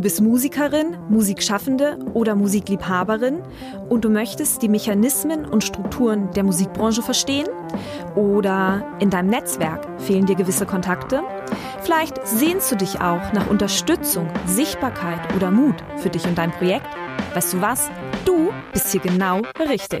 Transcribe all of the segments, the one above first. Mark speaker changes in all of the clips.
Speaker 1: Du bist Musikerin, Musikschaffende oder Musikliebhaberin und du möchtest die Mechanismen und Strukturen der Musikbranche verstehen? Oder in deinem Netzwerk fehlen dir gewisse Kontakte? Vielleicht sehnst du dich auch nach Unterstützung, Sichtbarkeit oder Mut für dich und dein Projekt? Weißt du was? Du bist hier genau richtig.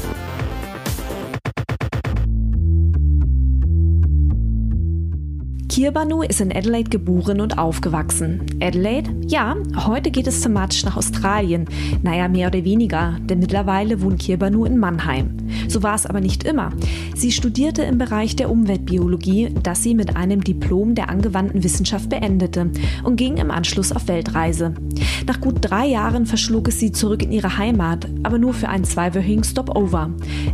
Speaker 1: Kirbanu ist in Adelaide geboren und aufgewachsen. Adelaide? Ja, heute geht es thematisch nach Australien. Naja, mehr oder weniger, denn mittlerweile wohnt Kirbanu in Mannheim. So war es aber nicht immer. Sie studierte im Bereich der Umweltbiologie, das sie mit einem Diplom der angewandten Wissenschaft beendete und ging im Anschluss auf Weltreise. Nach gut drei Jahren verschlug es sie zurück in ihre Heimat, aber nur für einen zweiwöchigen Stopover.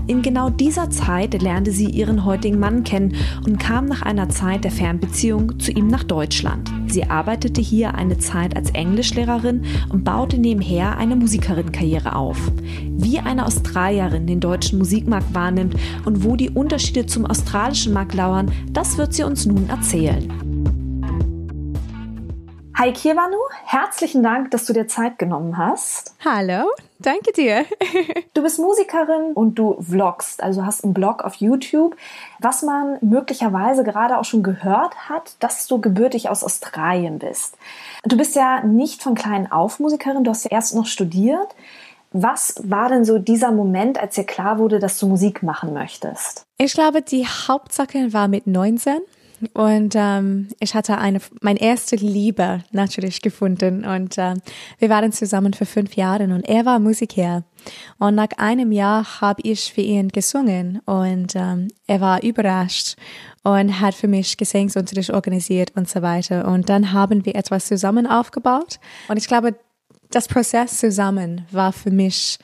Speaker 1: In genau dieser Zeit lernte sie ihren heutigen Mann kennen und kam nach einer Zeit der Fernbeziehung zu ihm nach Deutschland. Sie arbeitete hier eine Zeit als Englischlehrerin und baute nebenher eine Musikerinnenkarriere auf. Wie eine Australierin den deutschen Musikmarkt wahrnimmt und wo die Unterschiede zum australischen Markt lauern, das wird sie uns nun erzählen. Hi Kirvanu, herzlichen Dank, dass du dir Zeit genommen hast.
Speaker 2: Hallo, danke dir.
Speaker 1: du bist Musikerin und du vloggst, also hast einen Blog auf YouTube, was man möglicherweise gerade auch schon gehört hat, dass du gebürtig aus Australien bist. Du bist ja nicht von klein auf Musikerin, du hast ja erst noch studiert. Was war denn so dieser Moment, als dir klar wurde, dass du Musik machen möchtest?
Speaker 2: Ich glaube, die Hauptsache war mit 19. Und ähm, ich hatte eine, meine erste Liebe natürlich gefunden und ähm, wir waren zusammen für fünf Jahre und er war Musiker. Und nach einem Jahr habe ich für ihn gesungen und ähm, er war überrascht und hat für mich Gesangsunterricht organisiert und so weiter. Und dann haben wir etwas zusammen aufgebaut. Und ich glaube, das Prozess zusammen war für mich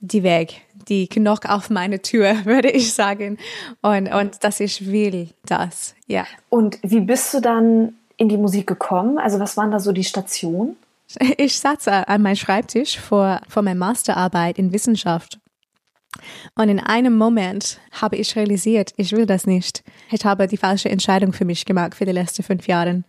Speaker 2: die Weg, die Knock auf meine Tür, würde ich sagen. Und, und dass ich will das, ja.
Speaker 1: Und wie bist du dann in die Musik gekommen? Also was waren da so die Stationen?
Speaker 2: Ich saß an meinem Schreibtisch vor, vor meiner Masterarbeit in Wissenschaft. Und in einem Moment habe ich realisiert, ich will das nicht. Ich habe die falsche Entscheidung für mich gemacht für die letzten fünf Jahre.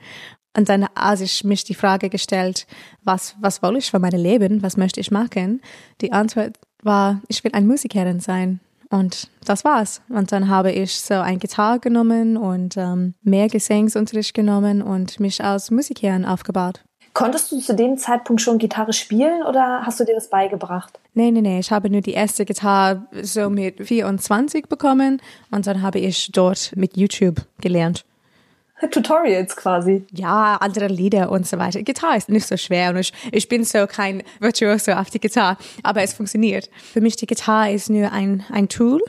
Speaker 2: Und dann, als ich mich die Frage gestellt, was, was will ich für mein Leben? Was möchte ich machen? Die Antwort war, ich will eine Musikerin sein. Und das war's. Und dann habe ich so ein Gitarre genommen und ähm, mehr Gesangsunterricht genommen und mich als Musikerin aufgebaut.
Speaker 1: Konntest du zu dem Zeitpunkt schon Gitarre spielen oder hast du dir das beigebracht?
Speaker 2: Nee, nee, nee. Ich habe nur die erste Gitarre so mit 24 bekommen und dann habe ich dort mit YouTube gelernt.
Speaker 1: Tutorials quasi.
Speaker 2: Ja, andere Lieder und so weiter. Gitarre ist nicht so schwer und ich, ich bin so kein Virtuoso auf die Gitarre, aber es funktioniert. Für mich die Gitarre ist nur ein, ein Tool,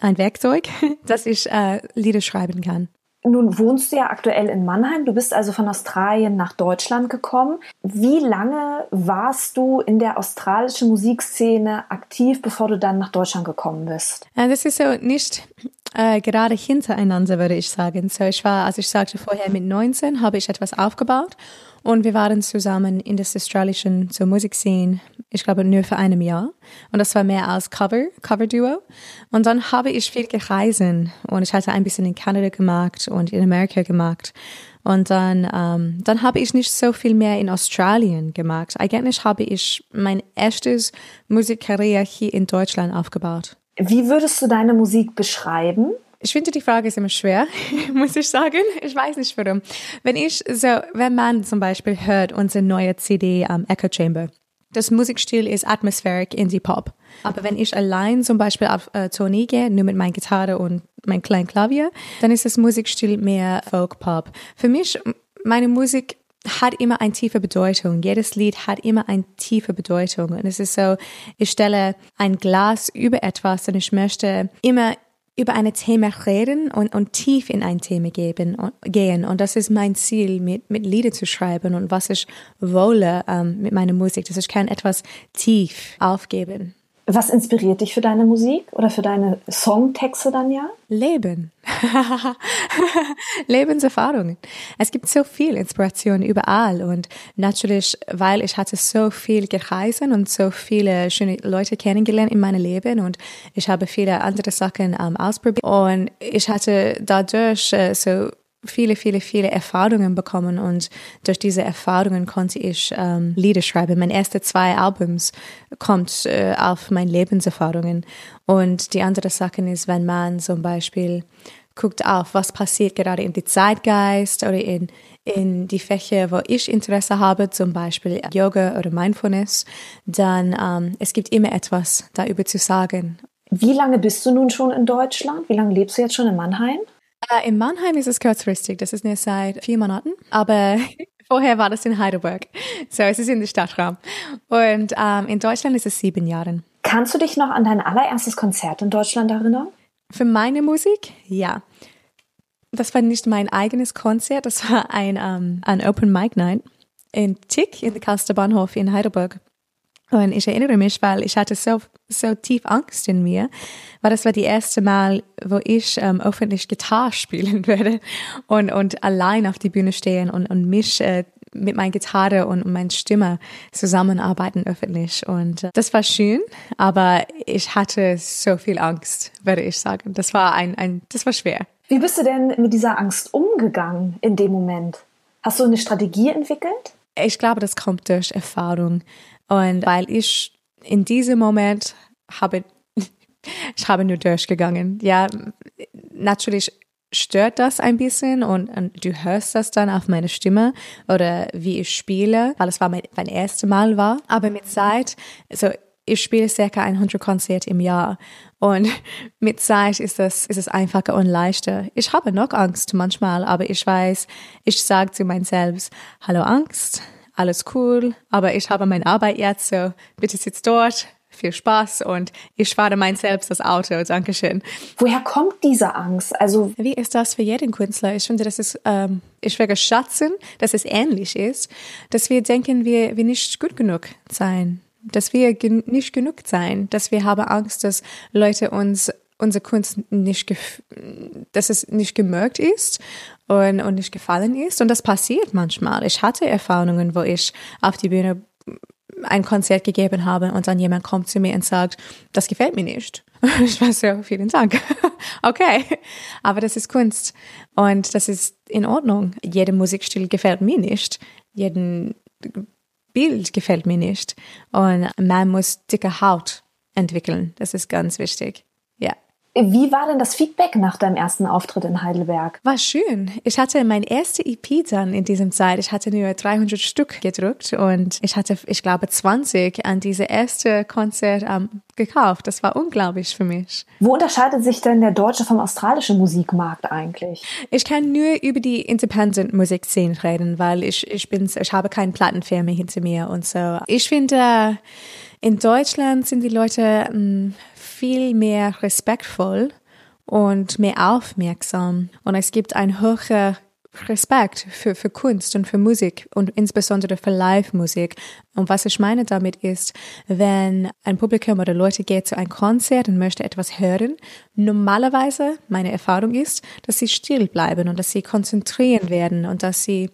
Speaker 2: ein Werkzeug, dass ich äh, Lieder schreiben kann.
Speaker 1: Nun wohnst du ja aktuell in Mannheim. Du bist also von Australien nach Deutschland gekommen. Wie lange warst du in der australischen Musikszene aktiv, bevor du dann nach Deutschland gekommen bist?
Speaker 2: Das ist so nicht äh, gerade hintereinander, würde ich sagen. So, ich war, als ich sagte vorher, mit 19 habe ich etwas aufgebaut und wir waren zusammen in der australischen so Musikszene, ich glaube nur für einem Jahr. Und das war mehr als Cover, Cover-Duo. Und dann habe ich viel gereist und ich hatte ein bisschen in Kanada gemacht und in Amerika gemacht. Und dann, ähm, dann habe ich nicht so viel mehr in Australien gemacht. Eigentlich habe ich mein erstes Musikkarriere hier in Deutschland aufgebaut.
Speaker 1: Wie würdest du deine Musik beschreiben?
Speaker 2: Ich finde die Frage ist immer schwer, muss ich sagen. Ich weiß nicht warum. Wenn ich so, wenn man zum Beispiel hört unsere neue CD am um, Echo Chamber, Das Musikstil ist Atmospheric Indie Pop. Aber wenn ich allein zum Beispiel auf äh, Tournee gehe, nur mit meiner Gitarre und mein kleinen Klavier, dann ist das Musikstil mehr Folk Pop. Für mich, meine Musik hat immer eine tiefe Bedeutung. Jedes Lied hat immer eine tiefe Bedeutung. Und es ist so, ich stelle ein Glas über etwas und ich möchte immer über ein Thema reden und, und tief in ein Thema geben, und, gehen. Und das ist mein Ziel, mit, mit Lieder zu schreiben und was ich wolle ähm, mit meiner Musik, dass ich kann etwas tief aufgeben.
Speaker 3: Was inspiriert dich für deine Musik oder für deine Songtexte dann ja?
Speaker 2: Leben. Lebenserfahrungen. Es gibt so viel Inspiration überall und natürlich, weil ich hatte so viel gereist und so viele schöne Leute kennengelernt in meinem Leben und ich habe viele andere Sachen ähm, ausprobiert und ich hatte dadurch äh, so viele, viele, viele Erfahrungen bekommen und durch diese Erfahrungen konnte ich ähm, Lieder schreiben. Meine ersten zwei Albums kommt äh, auf meine Lebenserfahrungen und die andere Sache ist, wenn man zum Beispiel guckt auf, was passiert gerade in die Zeitgeist oder in in die Fächer, wo ich Interesse habe, zum Beispiel Yoga oder Mindfulness, dann ähm, es gibt immer etwas darüber zu sagen.
Speaker 3: Wie lange bist du nun schon in Deutschland? Wie lange lebst du jetzt schon in Mannheim?
Speaker 2: In Mannheim ist es kurzfristig, das ist nur seit vier Monaten, aber vorher war das in Heidelberg. So, es ist in der Stadtraum. Und ähm, in Deutschland ist es sieben Jahre.
Speaker 3: Kannst du dich noch an dein allererstes Konzert in Deutschland erinnern?
Speaker 2: Für meine Musik? Ja. Das war nicht mein eigenes Konzert, das war ein, um, ähm, ein Open Mic Night in Tick in der Karlster Bahnhof in Heidelberg. Und ich erinnere mich, weil ich hatte so, so tief Angst in mir, weil das war die erste Mal, wo ich ähm, öffentlich Gitarre spielen würde und, und allein auf die Bühne stehen und, und mich äh, mit meiner Gitarre und, und meiner Stimme zusammenarbeiten öffentlich. Und äh, das war schön, aber ich hatte so viel Angst, würde ich sagen. Das war ein, ein, das war schwer.
Speaker 3: Wie bist du denn mit dieser Angst umgegangen in dem Moment? Hast du eine Strategie entwickelt?
Speaker 2: Ich glaube, das kommt durch Erfahrung. Und weil ich in diesem Moment habe, ich habe nur durchgegangen. Ja, natürlich stört das ein bisschen und, und, du hörst das dann auf meine Stimme oder wie ich spiele, weil es war mein, mein erstes Mal war. Aber mit Zeit, also ich spiele circa 100 Konzerte im Jahr und mit Zeit ist es, ist es einfacher und leichter. Ich habe noch Angst manchmal, aber ich weiß, ich sage zu mir selbst, hallo Angst, alles cool, aber ich habe meine Arbeit jetzt, so bitte sitz dort, viel Spaß und ich fahre mein selbst das Auto. Dankeschön.
Speaker 3: Woher kommt diese Angst? Also
Speaker 2: wie ist das für jeden Künstler? Ich finde, das ist, ähm, ich würde schätzen, dass es ähnlich ist, dass wir denken, wir, wir nicht gut genug sein, dass wir gen nicht genug sein, dass wir haben Angst, dass Leute uns unsere Kunst nicht, dass es nicht gemerkt ist und, und nicht gefallen ist. Und das passiert manchmal. Ich hatte Erfahrungen, wo ich auf die Bühne ein Konzert gegeben habe und dann jemand kommt zu mir und sagt, das gefällt mir nicht. Ich weiß ja, vielen Dank. Okay, aber das ist Kunst und das ist in Ordnung. Jeder Musikstil gefällt mir nicht. Jeden Bild gefällt mir nicht. Und man muss dicke Haut entwickeln. Das ist ganz wichtig.
Speaker 3: Wie war denn das Feedback nach deinem ersten Auftritt in Heidelberg?
Speaker 2: War schön. Ich hatte mein erste EP dann in diesem Zeit. Ich hatte nur 300 Stück gedruckt und ich hatte, ich glaube, 20 an diese erste Konzert um, gekauft. Das war unglaublich für mich.
Speaker 3: Wo unterscheidet sich denn der deutsche vom australischen Musikmarkt eigentlich?
Speaker 2: Ich kann nur über die Independent Musikszene reden, weil ich, ich bin, ich habe keine Plattenfirma hinter mir und so. Ich finde, in Deutschland sind die Leute hm, viel mehr respektvoll und mehr aufmerksam. Und es gibt ein hoher Respekt für, für Kunst und für Musik und insbesondere für Live-Musik. Und was ich meine damit ist, wenn ein Publikum oder Leute geht zu einem Konzert und möchte etwas hören, normalerweise, meine Erfahrung ist, dass sie still bleiben und dass sie konzentrieren werden und dass sie,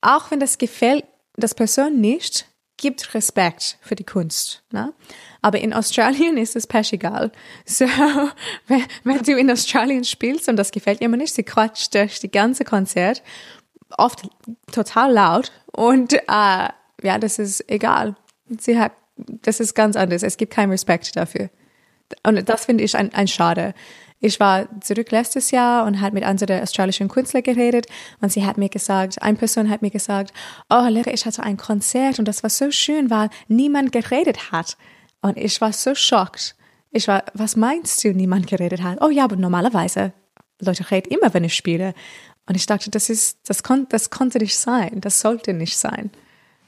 Speaker 2: auch wenn das gefällt, das Person nicht, gibt Respekt für die Kunst. Ne? Aber in Australien ist es pesch egal. So, wenn, wenn, du in Australien spielst und das gefällt ihr nicht, sie quatscht durch die ganze Konzert, oft total laut und äh, ja, das ist egal. Sie hat, das ist ganz anders. Es gibt keinen Respekt dafür. Und das finde ich ein, ein Schade. Ich war zurück letztes Jahr und hat mit anderen australischen Künstlern geredet und sie hat mir gesagt, eine Person hat mir gesagt, oh Lehrer, ich hatte ein Konzert und das war so schön, weil niemand geredet hat. Und ich war so schockt. Ich war, was meinst du, niemand geredet hat? Oh ja, aber normalerweise, Leute reden immer, wenn ich spiele. Und ich dachte, das ist, das, kon, das konnte nicht sein, das sollte nicht sein.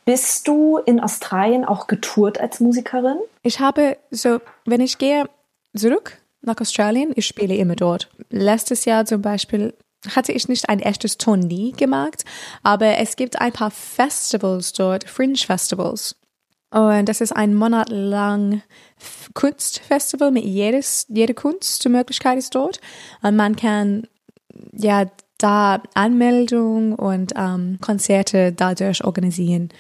Speaker 3: Bist du in Australien auch getourt als Musikerin?
Speaker 2: Ich habe so, wenn ich gehe zurück nach Australien. Ich spiele immer dort. Letztes Jahr zum Beispiel hatte ich nicht ein echtes Tournee gemacht, aber es gibt ein paar Festivals dort, Fringe Festivals. Und das ist ein Monat Kunstfestival mit jedes, jede Kunstmöglichkeit ist dort. Und man kann ja da Anmeldung und ähm, Konzerte dadurch organisieren.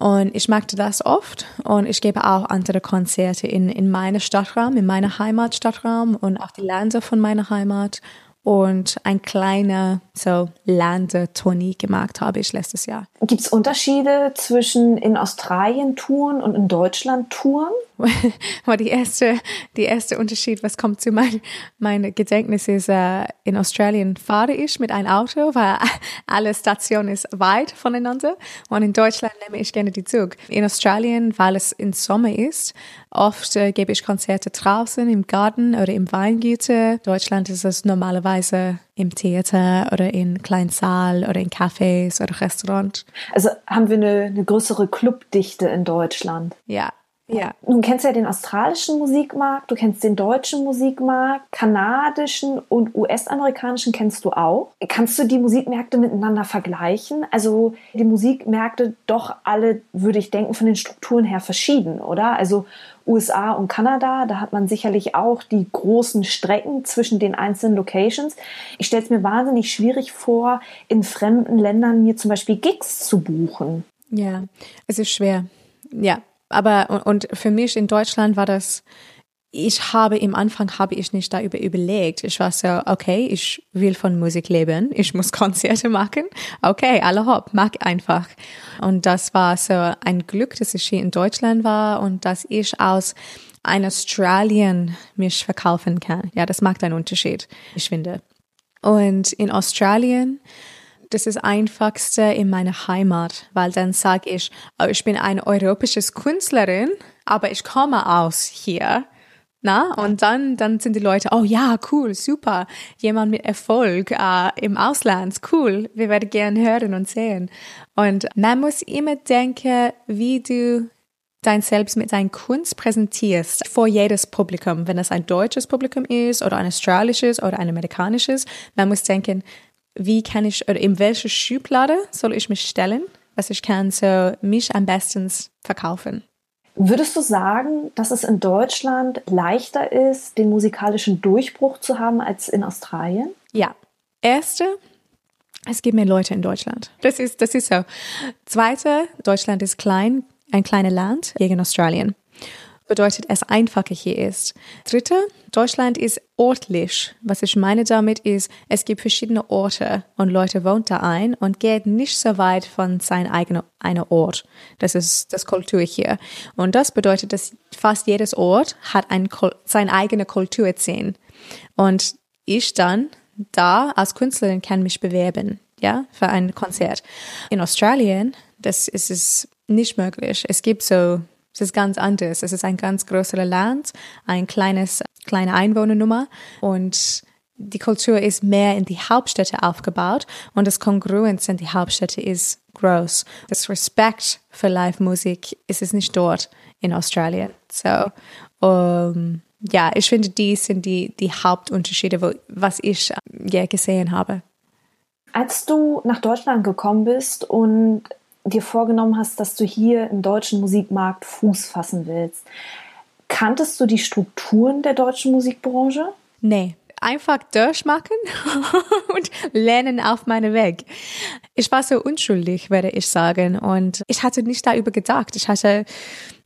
Speaker 2: Und ich mag das oft und ich gebe auch andere Konzerte in, in meinem Stadtraum, in meiner Heimatstadtraum und auch die Länder von meiner Heimat und ein kleiner so Landetournee gemacht habe ich letztes Jahr.
Speaker 3: Gibt es Unterschiede zwischen in Australien Touren und in Deutschland Touren?
Speaker 2: war die erste, die erste Unterschied, was kommt zu mein, mein Gedächtnis ist, äh, in Australien fahre ich mit einem Auto, weil alle Stationen ist weit voneinander und in Deutschland nehme ich gerne die Zug. In Australien, weil es im Sommer ist, oft äh, gebe ich Konzerte draußen im Garten oder im Weingüter. Deutschland ist es normalerweise im Theater oder in kleinen Saal oder in Cafés oder Restaurants.
Speaker 3: Also haben wir eine, eine größere Clubdichte in Deutschland.
Speaker 2: Ja, ja.
Speaker 3: Du kennst ja den australischen Musikmarkt, du kennst den deutschen Musikmarkt, kanadischen und US-amerikanischen kennst du auch. Kannst du die Musikmärkte miteinander vergleichen? Also die Musikmärkte doch alle, würde ich denken, von den Strukturen her verschieden, oder? Also USA und Kanada, da hat man sicherlich auch die großen Strecken zwischen den einzelnen Locations. Ich stelle es mir wahnsinnig schwierig vor, in fremden Ländern mir zum Beispiel Gigs zu buchen.
Speaker 2: Ja, es ist schwer. Ja, aber und für mich in Deutschland war das, ich habe im Anfang habe ich nicht darüber überlegt. Ich war so, okay, ich will von Musik leben, ich muss Konzerte machen. Okay, alle hopp, mach einfach. Und das war so ein Glück, dass ich hier in Deutschland war und dass ich aus ein Australien mich verkaufen kann. Ja, das macht einen Unterschied, ich finde. Und in Australien das ist einfachste in meiner Heimat, weil dann sage ich, oh, ich bin eine europäische Künstlerin, aber ich komme aus hier. Na, und dann, dann sind die Leute, oh ja, cool, super, jemand mit Erfolg äh, im Ausland, cool, wir werden gerne hören und sehen. Und man muss immer denken, wie du dein Selbst mit deiner Kunst präsentierst vor jedes Publikum, wenn es ein deutsches Publikum ist oder ein australisches oder ein amerikanisches. Man muss denken, wie kann ich, oder in welche Schublade soll ich mich stellen, dass ich kann so mich am besten verkaufen.
Speaker 3: Würdest du sagen, dass es in Deutschland leichter ist, den musikalischen Durchbruch zu haben als in Australien?
Speaker 2: Ja. Erste, es gibt mehr Leute in Deutschland. Das ist, das ist so. Zweite, Deutschland ist klein, ein kleines Land gegen Australien bedeutet es einfacher hier ist. Dritte, Deutschland ist ortlich. Was ich meine damit ist, es gibt verschiedene Orte und Leute wohnen da ein und geht nicht so weit von seinem eigenen Ort. Das ist das Kultur hier. Und das bedeutet, dass fast jedes Ort hat ein, seine eigene Kultur sehen. Und ich dann da als Künstlerin kann mich bewerben, ja, für ein Konzert. In Australien, das ist es nicht möglich. Es gibt so es ist ganz anders. Es ist ein ganz größeres Land, ein kleines, kleine Einwohnernummer und die Kultur ist mehr in die Hauptstädte aufgebaut und das Kongruenz in die Hauptstädte ist groß. Das Respekt für Live-Musik ist es nicht dort in Australien. So, um, ja, ich finde, die sind die, die Hauptunterschiede, wo, was ich ja gesehen habe.
Speaker 3: Als du nach Deutschland gekommen bist und dir vorgenommen hast, dass du hier im deutschen Musikmarkt Fuß fassen willst. Kanntest du die Strukturen der deutschen Musikbranche?
Speaker 2: Nee, einfach durchmachen und lernen auf meinem Weg. Ich war so unschuldig, werde ich sagen. Und ich hatte nicht darüber gedacht. Ich hatte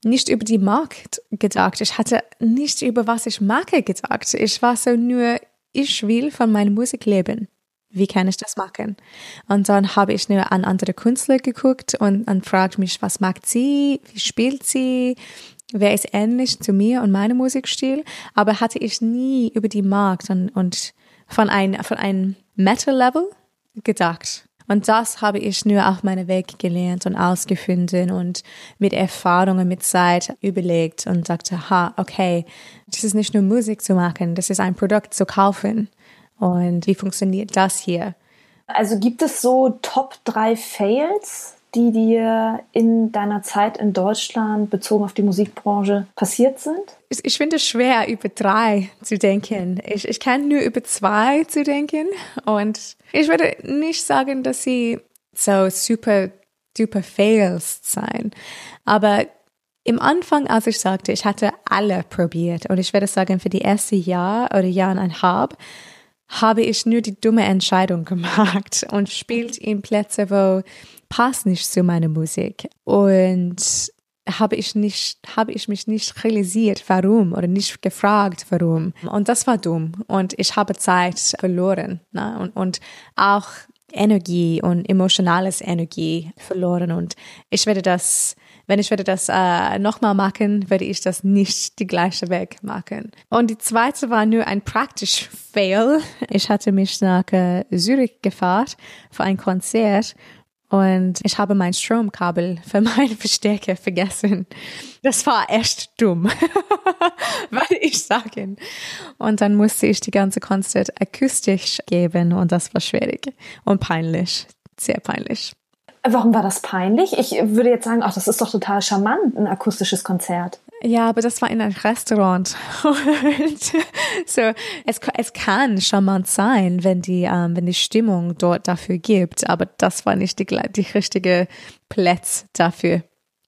Speaker 2: nicht über die Markt gedacht. Ich hatte nicht über was ich mache gedacht. Ich war so nur, ich will von meiner Musik leben wie kann ich das machen? Und dann habe ich nur an andere Künstler geguckt und, und fragt mich, was mag sie, wie spielt sie, wäre es ähnlich zu mir und meinem Musikstil, aber hatte ich nie über die Markt und, und von ein, von einem Metal-Level gedacht. Und das habe ich nur auf meinem Weg gelernt und ausgefunden und mit Erfahrungen, mit Zeit überlegt und sagte, ha, okay, das ist nicht nur Musik zu machen, das ist ein Produkt zu kaufen. Und wie funktioniert das hier?
Speaker 3: Also gibt es so Top 3 Fails, die dir in deiner Zeit in Deutschland bezogen auf die Musikbranche passiert sind?
Speaker 2: Ich, ich finde es schwer, über drei zu denken. Ich, ich kann nur über zwei zu denken. Und ich würde nicht sagen, dass sie so super, duper Fails sein. Aber im Anfang, als ich sagte, ich hatte alle probiert und ich würde sagen, für die erste Jahr oder Jahreinhalb habe ich nur die dumme Entscheidung gemacht und spielt in Plätze, wo passt nicht zu meiner Musik. Und habe ich nicht, habe ich mich nicht realisiert, warum oder nicht gefragt, warum. Und das war dumm. Und ich habe Zeit verloren. Ne? Und, und auch Energie und emotionales Energie verloren. Und ich werde das wenn ich würde das äh, nochmal machen, würde ich das nicht die gleiche Weg machen. Und die zweite war nur ein praktisch Fail. Ich hatte mich nach äh, Zürich gefahren für ein Konzert und ich habe mein Stromkabel für meinen Verstärker vergessen. Das war echt dumm, würde ich sagen. Und dann musste ich die ganze Konzert akustisch geben und das war schwierig und peinlich, sehr peinlich.
Speaker 3: Warum war das peinlich? Ich würde jetzt sagen, ach, das ist doch total charmant, ein akustisches Konzert.
Speaker 2: Ja, aber das war in einem Restaurant. So, es, es kann charmant sein, wenn die, ähm, wenn die Stimmung dort dafür gibt, aber das war nicht die, die richtige Platz dafür.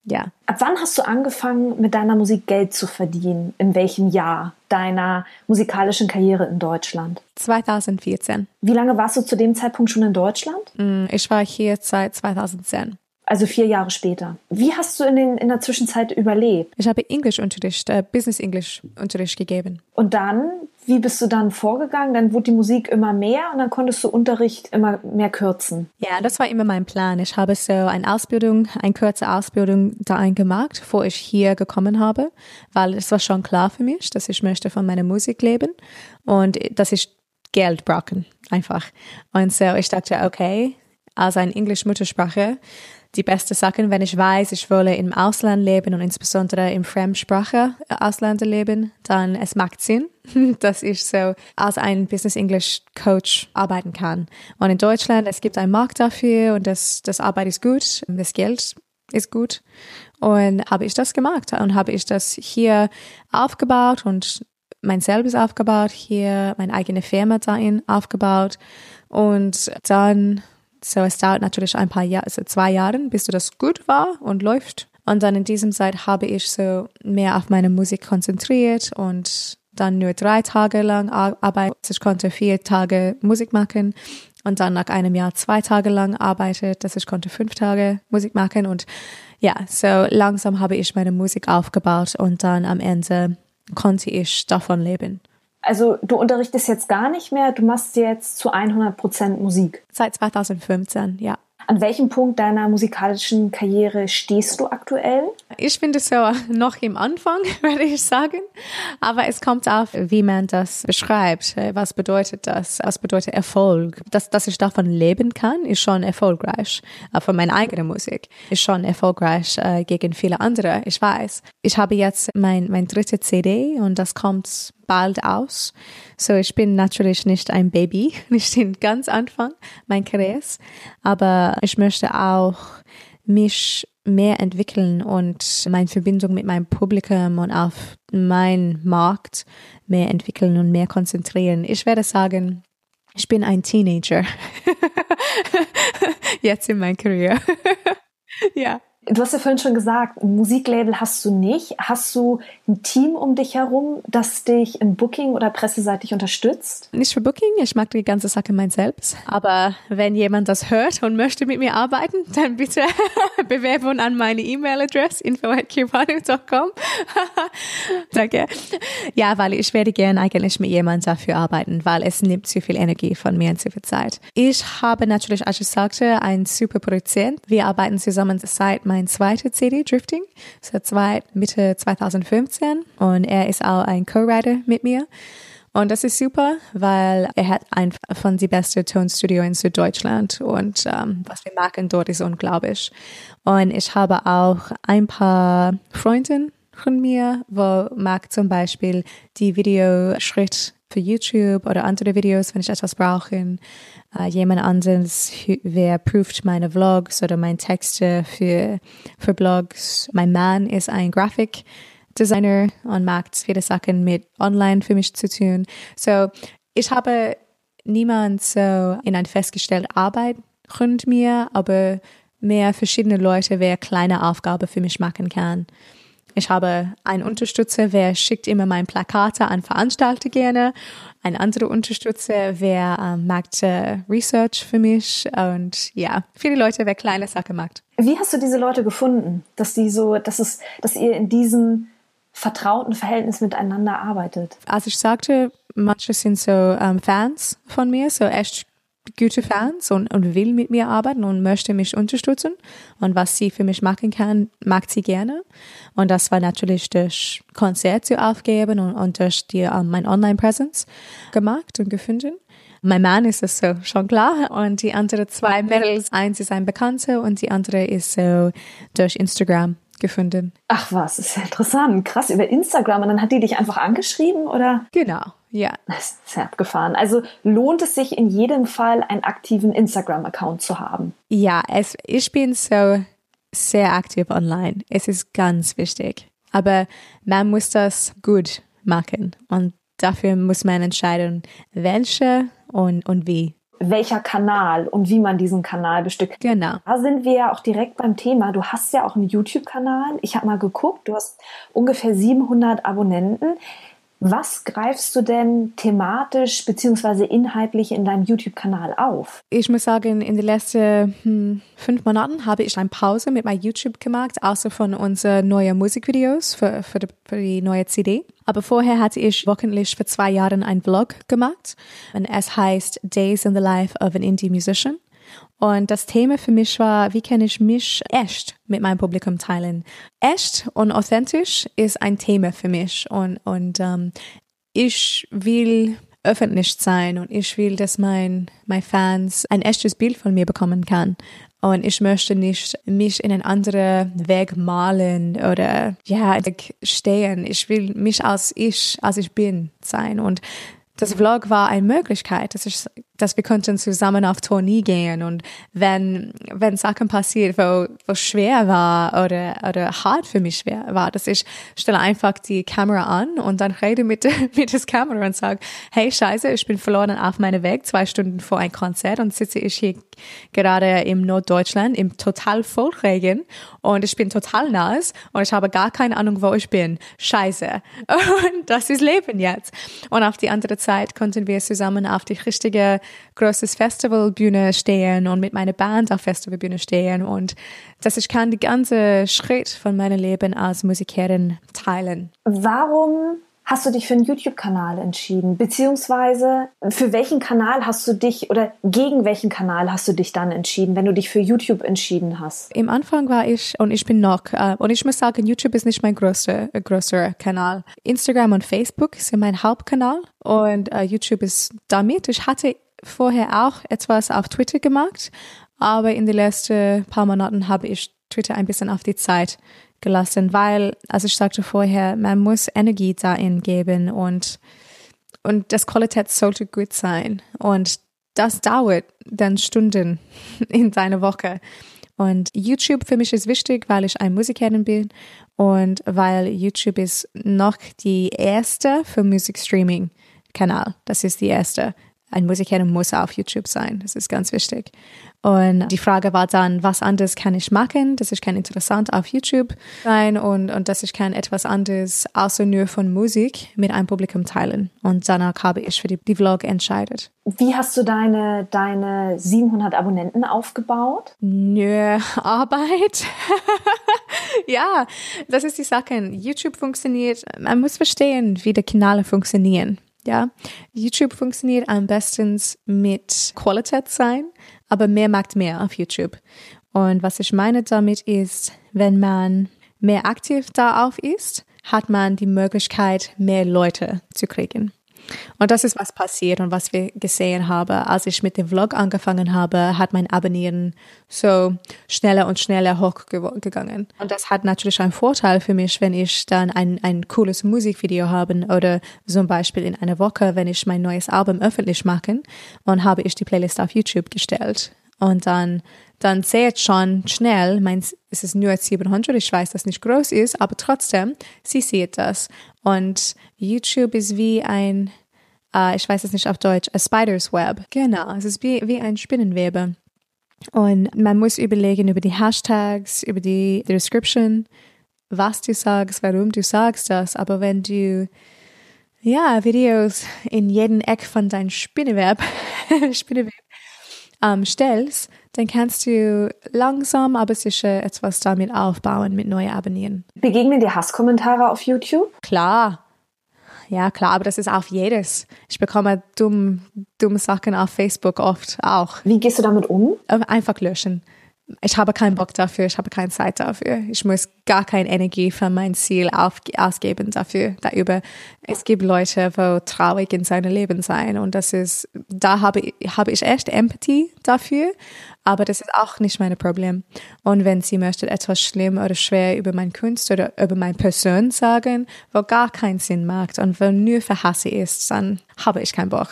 Speaker 2: Ja.
Speaker 3: Ab wann hast du angefangen, mit deiner Musik Geld zu verdienen? In welchem Jahr deiner musikalischen Karriere in Deutschland?
Speaker 2: 2014.
Speaker 3: Wie lange warst du zu dem Zeitpunkt schon in Deutschland?
Speaker 2: Mm, ich war hier seit 2010
Speaker 3: also vier Jahre später. Wie hast du in, den, in der Zwischenzeit überlebt?
Speaker 2: Ich habe Englischunterricht, äh, Business English Unterricht gegeben.
Speaker 3: Und dann, wie bist du dann vorgegangen? Dann wurde die Musik immer mehr und dann konntest du Unterricht immer mehr kürzen.
Speaker 2: Ja, das war immer mein Plan. Ich habe so eine Ausbildung, eine kurze Ausbildung da eingemacht, bevor ich hier gekommen habe, weil es war schon klar für mich, dass ich möchte von meiner Musik leben und dass ich Geld brauche, einfach. Und so ich dachte, okay, als eine Englisch-Muttersprache die beste Sache, wenn ich weiß, ich wolle im Ausland leben und insbesondere im Fremdsprache äh, Ausländer leben, dann es macht Sinn, dass ich so als ein Business English Coach arbeiten kann. Und in Deutschland, es gibt einen Markt dafür und das, das Arbeit ist gut, das Geld ist gut. Und habe ich das gemacht und habe ich das hier aufgebaut und mein selbst aufgebaut, hier meine eigene Firma dahin aufgebaut und dann so, es dauert natürlich ein paar Jahre, also zwei Jahre, bis du das gut war und läuft. Und dann in diesem Zeit habe ich so mehr auf meine Musik konzentriert und dann nur drei Tage lang arbeiten. Ich konnte vier Tage Musik machen und dann nach einem Jahr zwei Tage lang arbeitet, dass ich konnte fünf Tage Musik machen und ja, so langsam habe ich meine Musik aufgebaut und dann am Ende konnte ich davon leben.
Speaker 3: Also du unterrichtest jetzt gar nicht mehr, du machst jetzt zu 100 Prozent Musik.
Speaker 2: Seit 2015, ja.
Speaker 3: An welchem Punkt deiner musikalischen Karriere stehst du aktuell?
Speaker 2: Ich finde so noch im Anfang, würde ich sagen. Aber es kommt auf, wie man das beschreibt. Was bedeutet das? Was bedeutet Erfolg? Dass, dass ich davon leben kann, ist schon erfolgreich. Von meiner eigenen Musik ist schon erfolgreich äh, gegen viele andere. Ich weiß. Ich habe jetzt mein, mein dritte CD und das kommt bald aus. So, ich bin natürlich nicht ein Baby, nicht in ganz Anfang mein Karriere, aber ich möchte auch mich mehr entwickeln und meine Verbindung mit meinem Publikum und auf meinen Markt mehr entwickeln und mehr konzentrieren. Ich werde sagen, ich bin ein Teenager. Jetzt in meiner Karriere. ja.
Speaker 3: Du hast ja vorhin schon gesagt, ein Musiklabel hast du nicht. Hast du ein Team um dich herum, das dich im Booking oder presseseitig unterstützt?
Speaker 2: Nicht für Booking, ich mag die ganze Sache mein selbst. Aber wenn jemand das hört und möchte mit mir arbeiten, dann bitte Bewerbung an meine E-Mail-Adresse info@cubano.com. Danke. Ja, weil ich werde gerne eigentlich mit jemandem dafür arbeiten, weil es nimmt zu viel Energie von mir und zu viel Zeit. Ich habe natürlich, als ich sagte, einen super Produzent. Wir arbeiten zusammen seit meinem mein zweiter CD, Drifting, seit zwei, Mitte 2015 und er ist auch ein Co-Writer mit mir. Und das ist super, weil er hat ein von die beste Tonstudio in Süddeutschland und ähm, was wir machen dort ist unglaublich. Und ich habe auch ein paar Freundinnen von mir, wo mag zum Beispiel die Videoschritt für YouTube oder andere Videos, wenn ich etwas brauche. Äh, jemand anderes, wer prüft meine Vlogs oder meine Texte für, für Blogs. Mein Mann ist ein Graphic Designer und mag viele Sachen mit online für mich zu tun. So, ich habe niemand so in ein festgestellte Arbeit rund mir, aber mehr verschiedene Leute, wer kleine Aufgaben für mich machen kann. Ich habe einen Unterstützer, wer schickt immer meine Plakate an Veranstalter gerne. Ein anderer Unterstützer, wer ähm, macht äh, Research für mich. Und ja, viele Leute, wer kleine Sachen macht.
Speaker 3: Wie hast du diese Leute gefunden, dass die so, dass es, dass ihr in diesem vertrauten Verhältnis miteinander arbeitet?
Speaker 2: Als ich sagte, manche sind so ähm, Fans von mir, so echt gute Fans und, und will mit mir arbeiten und möchte mich unterstützen. Und was sie für mich machen kann, mag sie gerne. Und das war natürlich durch Konzerte aufgeben und, und durch die, um, mein Online-Presence gemacht und gefunden. Mein Mann ist es so schon klar. Und die anderen zwei Mädels, eins ist ein Bekannter und die andere ist so durch Instagram gefunden.
Speaker 3: Ach was, ist ja interessant. Krass, über Instagram. Und dann hat die dich einfach angeschrieben, oder?
Speaker 2: Genau. Ja.
Speaker 3: Das ist sehr abgefahren. Also lohnt es sich in jedem Fall, einen aktiven Instagram-Account zu haben?
Speaker 2: Ja, es, ich bin so sehr aktiv online. Es ist ganz wichtig. Aber man muss das gut machen. Und dafür muss man entscheiden, welche und, und wie
Speaker 3: welcher Kanal und wie man diesen Kanal bestückt.
Speaker 2: Genau.
Speaker 3: Da sind wir ja auch direkt beim Thema. Du hast ja auch einen YouTube-Kanal. Ich habe mal geguckt, du hast ungefähr 700 Abonnenten. Was greifst du denn thematisch bzw. inhaltlich in deinem YouTube-Kanal auf?
Speaker 2: Ich muss sagen, in den letzten hm, fünf Monaten habe ich eine Pause mit meinem YouTube gemacht, außer von unseren neuen Musikvideos für, für, die, für die neue CD. Aber vorher hatte ich wöchentlich für zwei Jahre einen Vlog gemacht und es heißt Days in the Life of an Indie Musician. Und das Thema für mich war, wie kann ich mich echt mit meinem Publikum teilen? Echt und authentisch ist ein Thema für mich und, und ähm, ich will öffentlich sein und ich will, dass mein, mein Fans ein echtes Bild von mir bekommen kann. Und ich möchte nicht mich in einen anderen Weg malen oder ja, stehen. Ich will mich als ich, als ich bin sein. Und das Vlog war eine Möglichkeit, dass, ich, dass wir konnten zusammen auf Tournee gehen und wenn, wenn Sachen passiert, wo, wo schwer war oder, oder hart für mich schwer war, dass ich stelle einfach die Kamera an und dann rede mit, mit der Kamera und sage, hey Scheiße, ich bin verloren auf meinem Weg, zwei Stunden vor ein Konzert und sitze ich hier gerade im Norddeutschland im total Vollregen und ich bin total nass und ich habe gar keine Ahnung, wo ich bin. Scheiße. Und das ist Leben jetzt. Und auf die andere Zeit konnten wir zusammen auf die richtige großes Festivalbühne stehen und mit meiner Band auf Festivalbühne stehen und dass ich kann die ganze Schritt von meinem Leben als Musikerin teilen.
Speaker 3: Warum hast du dich für einen YouTube-Kanal entschieden? Beziehungsweise für welchen Kanal hast du dich oder gegen welchen Kanal hast du dich dann entschieden, wenn du dich für YouTube entschieden hast?
Speaker 2: Im Anfang war ich und ich bin noch, äh, und ich muss sagen, YouTube ist nicht mein größter, äh, größter Kanal. Instagram und Facebook sind mein Hauptkanal und äh, YouTube ist damit. Ich hatte vorher auch etwas auf Twitter gemacht, aber in den letzten paar Monaten habe ich Twitter ein bisschen auf die Zeit gelassen, weil, als ich sagte vorher, man muss Energie dahin geben und, und das Qualität sollte gut sein. Und das dauert dann Stunden in deiner Woche. Und YouTube für mich ist wichtig, weil ich ein Musikerin bin und weil YouTube ist noch die erste für Musikstreaming Kanal. Das ist die erste. Ein Musikerin muss auf YouTube sein. Das ist ganz wichtig. Und die Frage war dann, was anderes kann ich machen, dass ich kann interessant auf YouTube sein und, und dass ich kann etwas anderes außer nur von Musik mit einem Publikum teilen. Und danach habe ich für die, die Vlog entscheidet.
Speaker 3: Wie hast du deine, deine 700 Abonnenten aufgebaut?
Speaker 2: Nö, Arbeit. ja, das ist die Sache. YouTube funktioniert, man muss verstehen, wie die Kanäle funktionieren. Ja, YouTube funktioniert am besten mit Qualität sein, aber mehr macht mehr auf YouTube. Und was ich meine damit ist, wenn man mehr aktiv darauf ist, hat man die Möglichkeit, mehr Leute zu kriegen. Und das ist was passiert und was wir gesehen haben. Als ich mit dem Vlog angefangen habe, hat mein Abonnieren so schneller und schneller hochgegangen. Und das hat natürlich einen Vorteil für mich, wenn ich dann ein, ein cooles Musikvideo habe oder zum Beispiel in einer Woche, wenn ich mein neues Album öffentlich mache und habe ich die Playlist auf YouTube gestellt. Und dann, dann seht schon schnell, mein, es ist nur 700, ich weiß, dass es nicht groß ist, aber trotzdem, sie sieht das. Und YouTube ist wie ein, äh, ich weiß es nicht auf Deutsch, a spider's web. Genau, es ist wie, wie ein Spinnenwebe. Und man muss überlegen über die Hashtags, über die, Description, was du sagst, warum du sagst das. Aber wenn du ja Videos in jeden Eck von deinem Spinnenweb, Spinnenweb ähm, stellst, dann kannst du langsam aber sicher etwas damit aufbauen mit neuen Abonnieren.
Speaker 3: Begegnen dir Hasskommentare auf YouTube?
Speaker 2: Klar. Ja, klar, aber das ist auf jedes. Ich bekomme dumm, dumme Sachen auf Facebook oft auch.
Speaker 3: Wie gehst du damit um?
Speaker 2: Ähm, einfach löschen ich habe keinen Bock dafür, ich habe keine Zeit dafür. Ich muss gar keine Energie für mein Ziel auf, ausgeben dafür, darüber. Es gibt Leute, wo traurig in seinem Leben sein und das ist, da habe, habe ich echt Empathie dafür, aber das ist auch nicht mein Problem. Und wenn sie möchten etwas schlimm oder schwer über mein Kunst oder über meine Person sagen, wo gar keinen Sinn macht und wo nur Hasse ist, dann habe ich keinen Bock.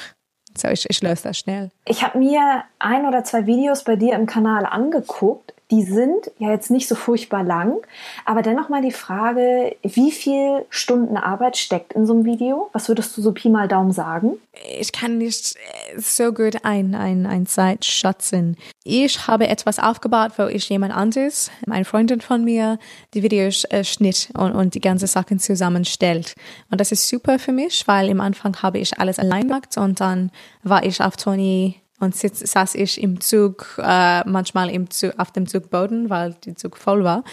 Speaker 2: So, ich, ich löse das schnell.
Speaker 3: Ich habe mir ein oder zwei Videos bei dir im Kanal angeguckt die sind ja jetzt nicht so furchtbar lang, aber dennoch mal die Frage, wie viel Stunden Arbeit steckt in so einem Video? Was würdest du so Pi mal Daumen sagen?
Speaker 2: Ich kann nicht äh, so gut ein, ein, ein Zeit schätzen. Ich habe etwas aufgebaut, wo ich jemand anderes, eine Freundin von mir, die Videos äh, schnitt und, und die ganze Sachen zusammenstellt. Und das ist super für mich, weil im Anfang habe ich alles allein gemacht und dann war ich auf Tony und sitz, saß ich im Zug, äh, manchmal im Zug, auf dem Zugboden, weil der Zug voll war.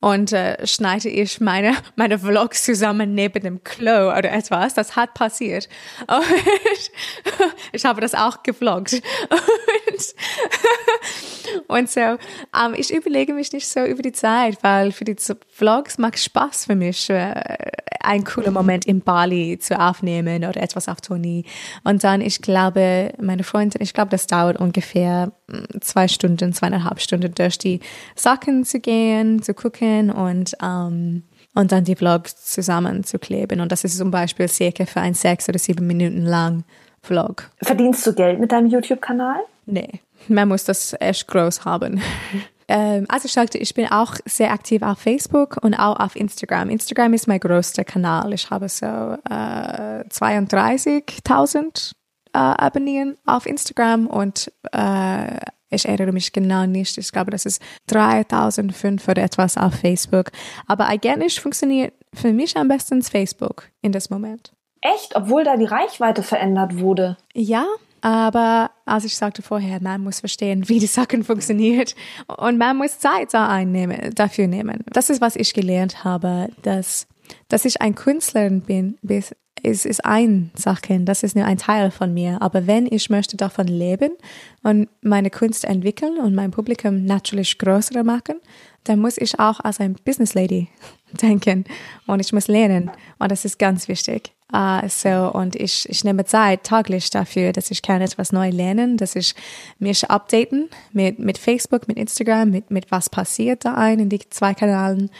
Speaker 2: Und äh, schneide ich meine, meine Vlogs zusammen neben dem Klo oder etwas. Das hat passiert. Und ich habe das auch gevloggt. Und, und so, ähm, ich überlege mich nicht so über die Zeit, weil für die Vlogs macht Spaß für mich, äh, einen coolen Moment in Bali zu aufnehmen oder etwas auf Tournee. Und dann, ich glaube, meine Freundin, ich glaube, das dauert ungefähr mm, zwei Stunden, zweieinhalb Stunden durch die Sachen zu gehen, zu gucken und ähm, und dann die Vlogs zusammenzukleben. Und das ist zum Beispiel circa für ein sechs oder sieben Minuten lang Vlog.
Speaker 3: Verdienst du Geld mit deinem YouTube-Kanal?
Speaker 2: Nee, man muss das echt groß haben. ähm, also ich sagte, ich bin auch sehr aktiv auf Facebook und auch auf Instagram. Instagram ist mein größter Kanal. Ich habe so äh, 32.000 äh, Abonnenten auf Instagram und äh, ich erinnere mich genau nicht. Ich glaube, das ist 3005 oder etwas auf Facebook. Aber eigentlich funktioniert für mich am besten Facebook in das Moment.
Speaker 3: Echt? Obwohl da die Reichweite verändert wurde?
Speaker 2: Ja, aber als ich sagte vorher, man muss verstehen, wie die Sachen funktioniert und man muss Zeit da einnehmen, dafür nehmen. Das ist, was ich gelernt habe, dass, dass ich ein Künstlerin bin, ist, ist ein Sache, das ist nur ein Teil von mir. Aber wenn ich möchte davon leben und meine Kunst entwickeln und mein Publikum natürlich größer machen, dann muss ich auch als ein Business Lady denken und ich muss lernen. Und das ist ganz wichtig. Uh, so, und ich, ich nehme Zeit täglich dafür, dass ich kann etwas neu lernen, dass ich mich updaten mit, mit Facebook, mit Instagram, mit, mit was passiert da ein in die zwei Kanälen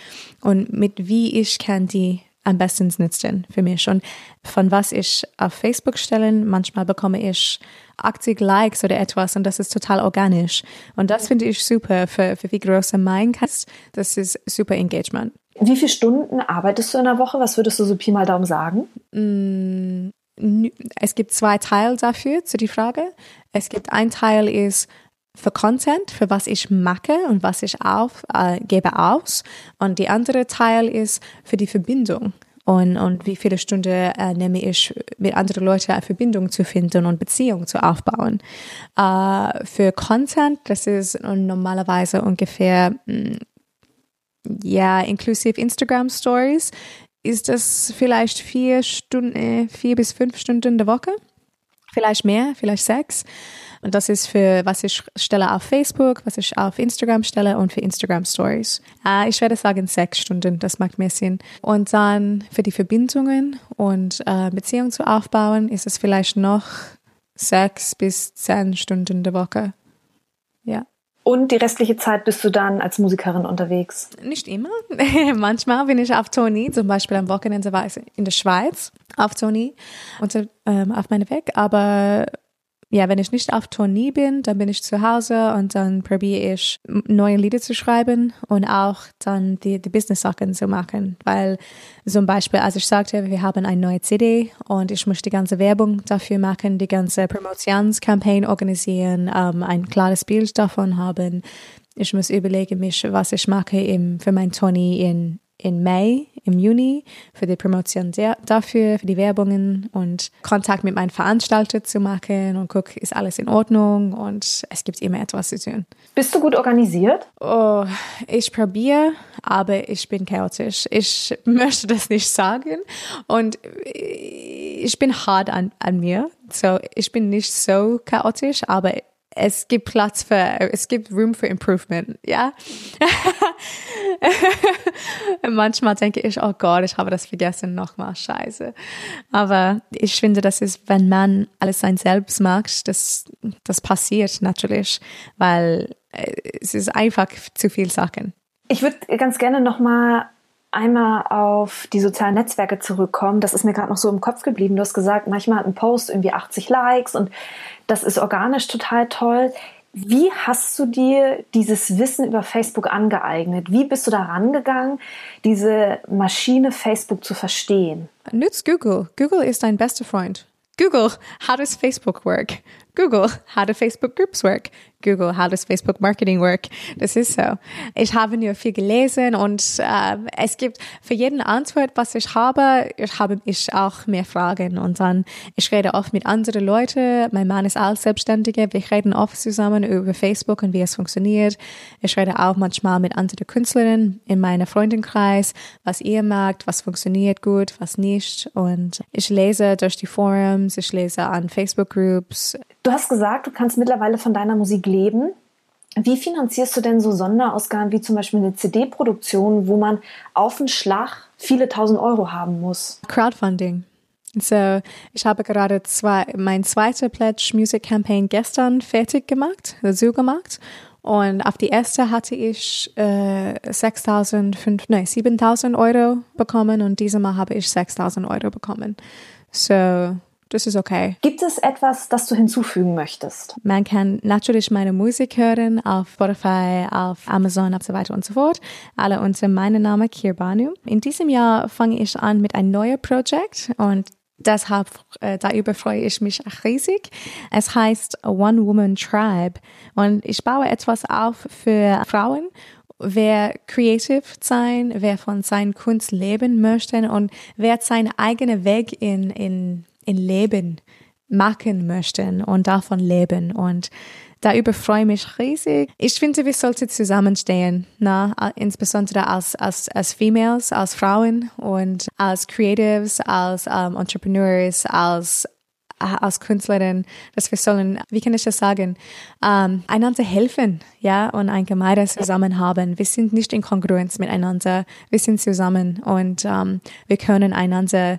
Speaker 2: und mit wie ich kann die am besten nutzen für mich. Und von was ich auf Facebook stelle, manchmal bekomme ich 80 Likes oder etwas und das ist total organisch. Und das finde ich super für, für wie groß mein Cast. Das ist super Engagement.
Speaker 3: Wie viele Stunden arbeitest du in der Woche? Was würdest du so Pi mal Daumen sagen?
Speaker 2: Mm, es gibt zwei Teile dafür, zu die Frage. Es gibt ein Teil ist für Content, für was ich mache und was ich auf, äh, gebe aus. Und die andere Teil ist für die Verbindung. Und, und wie viele Stunden äh, nehme ich, mit anderen Leuten eine Verbindung zu finden und Beziehungen zu aufbauen. Äh, für Content, das ist normalerweise ungefähr mh, mm, ja, inklusive Instagram Stories, ist das vielleicht vier Stunden, vier bis fünf Stunden in der Woche. Vielleicht mehr, vielleicht sechs. Und das ist für, was ich stelle auf Facebook, was ich auf Instagram stelle und für Instagram Stories. Äh, ich werde sagen sechs Stunden, das macht mehr Sinn. Und dann für die Verbindungen und äh, Beziehungen zu aufbauen, ist es vielleicht noch sechs bis zehn Stunden der Woche. Ja.
Speaker 3: Und die restliche Zeit bist du dann als Musikerin unterwegs?
Speaker 2: Nicht immer. Manchmal bin ich auf Tournee, zum Beispiel am Wochenende war ich in der Schweiz auf Tournee und ähm, auf meinem Weg. Aber ja, wenn ich nicht auf Tournee bin, dann bin ich zu Hause und dann probiere ich neue Lieder zu schreiben und auch dann die, die Business-Sachen zu machen. Weil zum Beispiel, als ich sagte, wir haben eine neue CD und ich muss die ganze Werbung dafür machen, die ganze Promotionskampagne organisieren, ähm, ein klares Bild davon haben. Ich muss überlegen, mich, was ich mache im, für mein Tournee in, in Mai im Juni für die Promotion dafür, für die Werbungen und Kontakt mit meinem Veranstalter zu machen und guck, ist alles in Ordnung und es gibt immer etwas zu tun.
Speaker 3: Bist du gut organisiert?
Speaker 2: Oh, ich probiere, aber ich bin chaotisch. Ich möchte das nicht sagen und ich bin hart an, an mir. So, ich bin nicht so chaotisch, aber es gibt Platz für, es gibt Room for Improvement, ja. Manchmal denke ich, oh Gott, ich habe das vergessen, nochmal, scheiße. Aber ich finde, das ist, wenn man alles sein selbst macht, das, das passiert natürlich, weil äh, es ist einfach zu viel Sachen.
Speaker 3: Ich würde ganz gerne nochmal einmal auf die sozialen Netzwerke zurückkommen. Das ist mir gerade noch so im Kopf geblieben. Du hast gesagt, manchmal hat ein Post irgendwie 80 Likes und das ist organisch total toll. Wie hast du dir dieses Wissen über Facebook angeeignet? Wie bist du da rangegangen, diese Maschine Facebook zu verstehen?
Speaker 2: Nützt Google. Google ist dein bester Freund. Google, how does Facebook work? Google, how do Facebook groups work? Google, how does Facebook Marketing work? Das ist so. Ich habe nur viel gelesen und äh, es gibt für jeden Antwort, was ich habe, ich habe ich auch mehr Fragen und dann ich rede oft mit anderen Leuten. Mein Mann ist auch Selbstständiger. Wir reden oft zusammen über Facebook und wie es funktioniert. Ich rede auch manchmal mit anderen Künstlerinnen in meinem Freundenkreis, was ihr mag, was funktioniert gut, was nicht. Und ich lese durch die Forums, ich lese an Facebook Groups.
Speaker 3: Du hast gesagt, du kannst mittlerweile von deiner Musik leben. Wie finanzierst du denn so Sonderausgaben wie zum Beispiel eine CD-Produktion, wo man auf den Schlag viele tausend Euro haben muss?
Speaker 2: Crowdfunding. So, ich habe gerade zwei, mein zweiter Pledge Music Campaign gestern fertig gemacht, so gemacht. Und auf die erste hatte ich äh, 6.000, nein, 7.000 Euro bekommen und dieses Mal habe ich 6.000 Euro bekommen. So, das ist okay.
Speaker 3: Gibt es etwas, das du hinzufügen möchtest?
Speaker 2: Man kann natürlich meine Musik hören auf Spotify, auf Amazon und so weiter und so fort. Alle unter meinem Namen Kirbanu. In diesem Jahr fange ich an mit einem neuen Projekt und Deshalb, äh, darüber freue ich mich riesig. Es heißt One Woman Tribe und ich baue etwas auf für Frauen wer creative sein, wer von seiner Kunst leben möchte und wer seinen eigenen Weg in, in in Leben machen möchten und davon leben. Und darüber freue ich mich riesig. Ich finde, wir sollten zusammenstehen, na, insbesondere als, als, als Females, als Frauen und als Creatives, als um, Entrepreneurs, als als Künstlerin, dass wir sollen, wie kann ich das sagen, ähm, einander helfen, ja, und ein gemeinsames Zusammen haben. Wir sind nicht in Kongruenz miteinander, wir sind zusammen und ähm, wir können einander,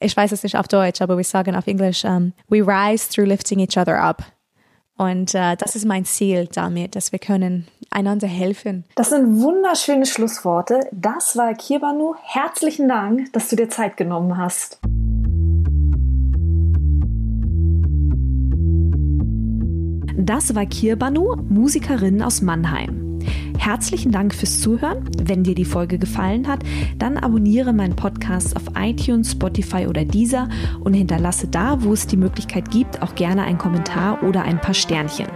Speaker 2: ich weiß es nicht auf Deutsch, aber wir sagen auf Englisch, ähm, we rise through lifting each other up. Und äh, das ist mein Ziel damit, dass wir können einander helfen.
Speaker 3: Das sind wunderschöne Schlussworte. Das war Kirbanu. Herzlichen Dank, dass du dir Zeit genommen hast.
Speaker 1: Das war Kirbanu, Musikerin aus Mannheim. Herzlichen Dank fürs Zuhören. Wenn dir die Folge gefallen hat, dann abonniere meinen Podcast auf iTunes, Spotify oder Deezer und hinterlasse da, wo es die Möglichkeit gibt, auch gerne einen Kommentar oder ein paar Sternchen.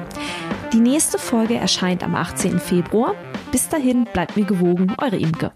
Speaker 1: Die nächste Folge erscheint am 18. Februar. Bis dahin bleibt mir gewogen, eure Imke.